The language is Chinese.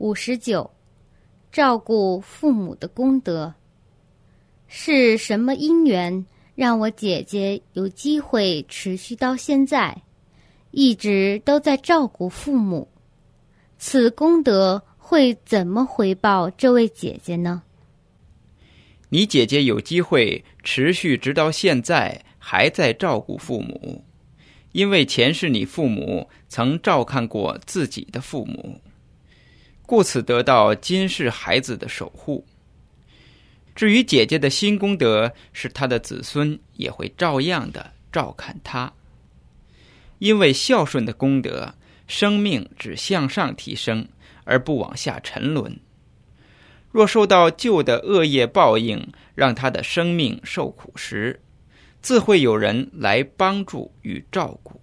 五十九，照顾父母的功德。是什么因缘让我姐姐有机会持续到现在，一直都在照顾父母？此功德会怎么回报这位姐姐呢？你姐姐有机会持续直到现在还在照顾父母，因为前世你父母曾照看过自己的父母，故此得到今世孩子的守护。至于姐姐的新功德，是她的子孙也会照样的照看她。因为孝顺的功德，生命只向上提升，而不往下沉沦。若受到旧的恶业报应，让他的生命受苦时，自会有人来帮助与照顾。